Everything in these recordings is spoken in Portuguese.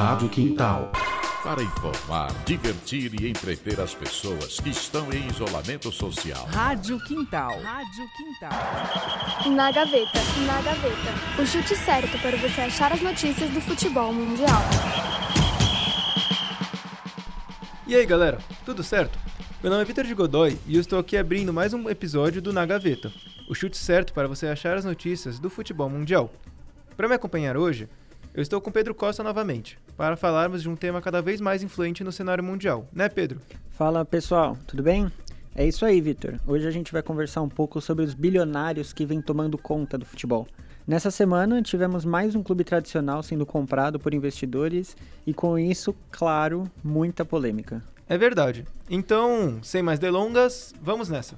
Rádio Quintal. Para informar, divertir e entreter as pessoas que estão em isolamento social. Rádio Quintal. Rádio Quintal. Na gaveta, na gaveta. O chute certo para você achar as notícias do futebol mundial. E aí galera, tudo certo? Meu nome é Vitor de Godoy e eu estou aqui abrindo mais um episódio do Na Gaveta, o chute certo para você achar as notícias do futebol mundial. Para me acompanhar hoje, eu estou com Pedro Costa novamente, para falarmos de um tema cada vez mais influente no cenário mundial, né, Pedro? Fala pessoal, tudo bem? É isso aí, Vitor. Hoje a gente vai conversar um pouco sobre os bilionários que vêm tomando conta do futebol. Nessa semana tivemos mais um clube tradicional sendo comprado por investidores e com isso, claro, muita polêmica. É verdade. Então, sem mais delongas, vamos nessa.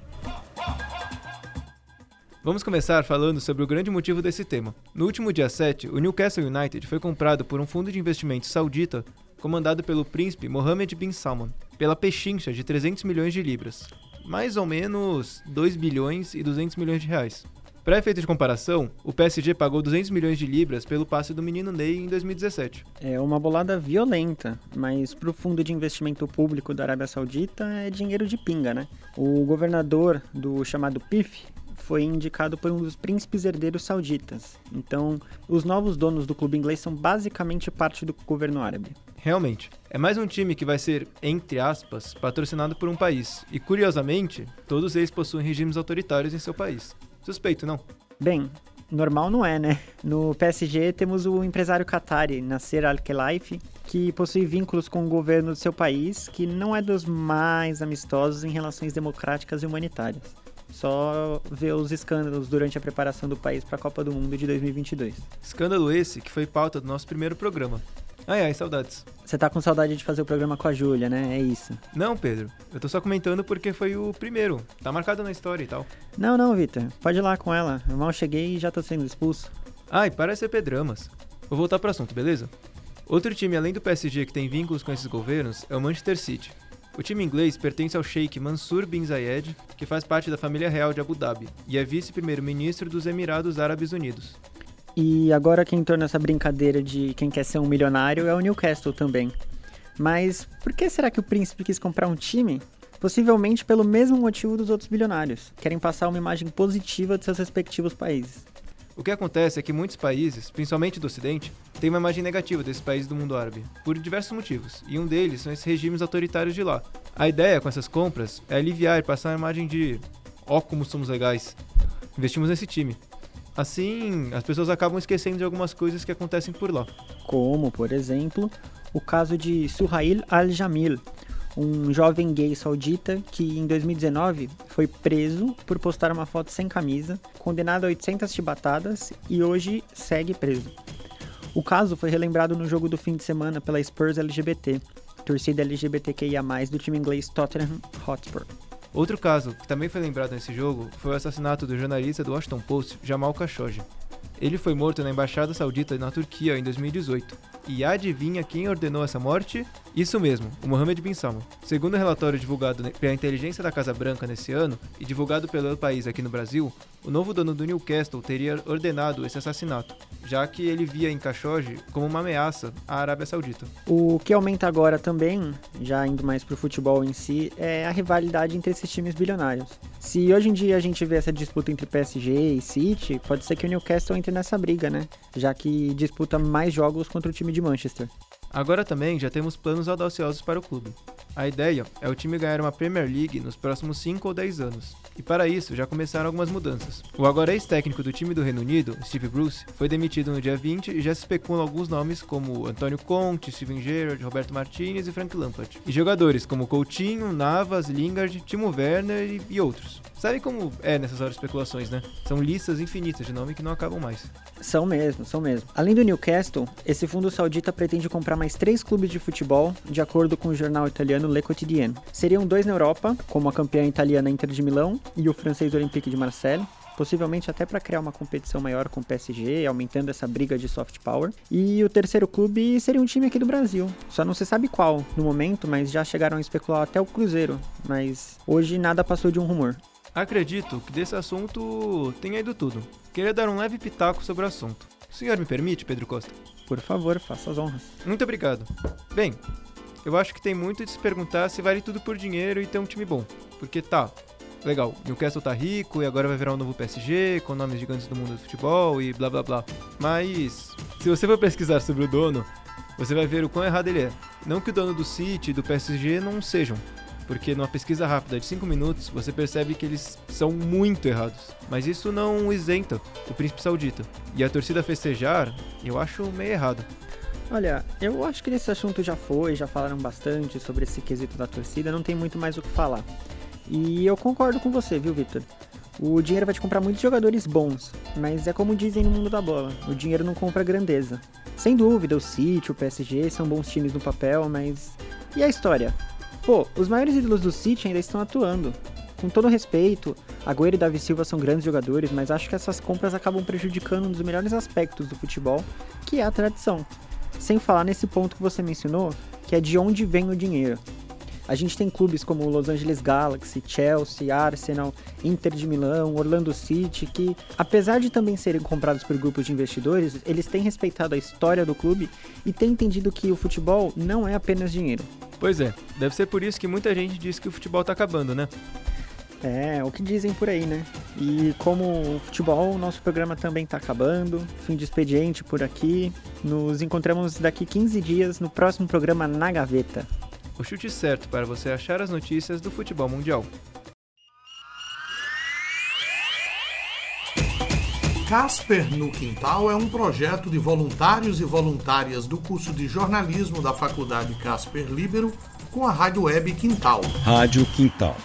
Vamos começar falando sobre o grande motivo desse tema. No último dia 7, o Newcastle United foi comprado por um fundo de investimento saudita comandado pelo príncipe Mohammed bin Salman, pela pechincha de 300 milhões de libras, mais ou menos 2 bilhões e 200 milhões de reais. Para efeito de comparação, o PSG pagou 200 milhões de libras pelo passe do menino Ney em 2017. É uma bolada violenta, mas para o fundo de investimento público da Arábia Saudita é dinheiro de pinga, né? O governador do chamado PIF foi indicado por um dos príncipes herdeiros sauditas. Então, os novos donos do clube inglês são basicamente parte do governo árabe. Realmente, é mais um time que vai ser, entre aspas, patrocinado por um país. E curiosamente, todos eles possuem regimes autoritários em seu país. Suspeito, não? Bem, normal não é, né? No PSG temos o empresário Qatari, Nasser Al-Khelaifi, que possui vínculos com o governo do seu país, que não é dos mais amistosos em relações democráticas e humanitárias. Só ver os escândalos durante a preparação do país para a Copa do Mundo de 2022. Escândalo esse que foi pauta do nosso primeiro programa. Ai ai, saudades. Você tá com saudade de fazer o programa com a Júlia, né? É isso. Não, Pedro. Eu tô só comentando porque foi o primeiro. Tá marcado na história e tal. Não, não, Vitor. Pode ir lá com ela. Eu mal cheguei e já tô sendo expulso. Ai, para ser pedramas. Vou voltar pro assunto, beleza? Outro time além do PSG que tem vínculos com esses governos é o Manchester City. O time inglês pertence ao Sheikh Mansur bin Zayed, que faz parte da família real de Abu Dhabi e é vice-primeiro-ministro dos Emirados Árabes Unidos. E agora quem torna essa brincadeira de quem quer ser um milionário é o Newcastle também. Mas por que será que o príncipe quis comprar um time? Possivelmente pelo mesmo motivo dos outros bilionários. Querem passar uma imagem positiva de seus respectivos países. O que acontece é que muitos países, principalmente do Ocidente, têm uma imagem negativa desses países do mundo árabe, por diversos motivos, e um deles são esses regimes autoritários de lá. A ideia com essas compras é aliviar e passar a imagem de ó oh, como somos legais, investimos nesse time. Assim, as pessoas acabam esquecendo de algumas coisas que acontecem por lá. Como, por exemplo, o caso de Suhail Al-Jamil, um jovem gay saudita que em 2019 foi preso por postar uma foto sem camisa, condenado a 800 chibatadas e hoje segue preso. O caso foi relembrado no jogo do fim de semana pela Spurs LGBT, torcida LGBTQIA+, do time inglês Tottenham Hotspur. Outro caso que também foi lembrado nesse jogo foi o assassinato do jornalista do Washington Post, Jamal Khashoggi. Ele foi morto na embaixada saudita na Turquia em 2018 e adivinha quem ordenou essa morte? Isso mesmo, o Mohammed bin Salman. Segundo o relatório divulgado pela inteligência da Casa Branca nesse ano e divulgado pelo país aqui no Brasil, o novo dono do Newcastle teria ordenado esse assassinato, já que ele via em Khashoggi como uma ameaça à Arábia Saudita. O que aumenta agora também, já indo mais pro futebol em si, é a rivalidade entre esses times bilionários. Se hoje em dia a gente vê essa disputa entre PSG e City, pode ser que o Newcastle entre nessa briga, né? Já que disputa mais jogos contra o time de Manchester. Agora também já temos planos audaciosos para o clube. A ideia é o time ganhar uma Premier League nos próximos 5 ou 10 anos. E para isso já começaram algumas mudanças. O agora ex-técnico do time do Reino Unido, Steve Bruce, foi demitido no dia 20 e já se especulam alguns nomes como Antônio Conte, Steven Gerrard, Roberto Martinez e Frank Lampard. E jogadores como Coutinho, Navas, Lingard, Timo Werner e, e outros. Sabe como é nessas horas especulações, né? São listas infinitas de nome que não acabam mais. São mesmo, são mesmo. Além do Newcastle, esse fundo saudita pretende comprar mais três clubes de futebol, de acordo com o jornal italiano Le Quotidien. Seriam dois na Europa, como a campeã italiana Inter de Milão e o francês Olympique de Marseille, possivelmente até para criar uma competição maior com o PSG, aumentando essa briga de soft power. E o terceiro clube seria um time aqui do Brasil. Só não se sabe qual no momento, mas já chegaram a especular até o Cruzeiro. Mas hoje nada passou de um rumor. Acredito que desse assunto tenha ido tudo. Queria dar um leve pitaco sobre o assunto. O senhor me permite, Pedro Costa? Por favor, faça as honras. Muito obrigado. Bem, eu acho que tem muito de se perguntar se vale tudo por dinheiro e ter um time bom. Porque tá, legal, Newcastle tá rico e agora vai virar um novo PSG, com nomes gigantes do mundo do futebol e blá blá blá. Mas, se você for pesquisar sobre o dono, você vai ver o quão errado ele é. Não que o dono do City e do PSG não sejam, porque numa pesquisa rápida de 5 minutos você percebe que eles são muito errados. Mas isso não isenta o príncipe saudita. E a torcida festejar, eu acho meio errado. Olha, eu acho que esse assunto já foi, já falaram bastante sobre esse quesito da torcida, não tem muito mais o que falar. E eu concordo com você, viu, Victor? O dinheiro vai te comprar muitos jogadores bons, mas é como dizem no mundo da bola: o dinheiro não compra grandeza. Sem dúvida, o City, o PSG são bons times no papel, mas. E a história? Pô, os maiores ídolos do City ainda estão atuando. Com todo respeito, Agüero e Davi Silva são grandes jogadores, mas acho que essas compras acabam prejudicando um dos melhores aspectos do futebol, que é a tradição. Sem falar nesse ponto que você mencionou, que é de onde vem o dinheiro. A gente tem clubes como Los Angeles Galaxy, Chelsea, Arsenal, Inter de Milão, Orlando City, que, apesar de também serem comprados por grupos de investidores, eles têm respeitado a história do clube e têm entendido que o futebol não é apenas dinheiro. Pois é, deve ser por isso que muita gente diz que o futebol tá acabando, né? É, o que dizem por aí, né? E como o futebol, o nosso programa também tá acabando. Fim de expediente por aqui. Nos encontramos daqui 15 dias no próximo programa Na Gaveta. O chute certo para você achar as notícias do futebol mundial. Casper no Quintal é um projeto de voluntários e voluntárias do curso de jornalismo da Faculdade Casper Libero com a Rádio Web Quintal. Rádio Quintal.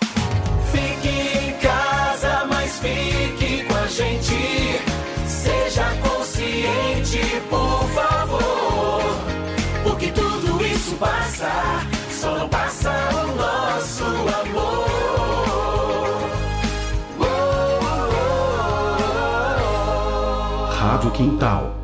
Fique em casa, mas fique com a gente. Seja consciente, por favor. Porque tudo isso passa, só não passa o nosso amor. Rádio Quintal.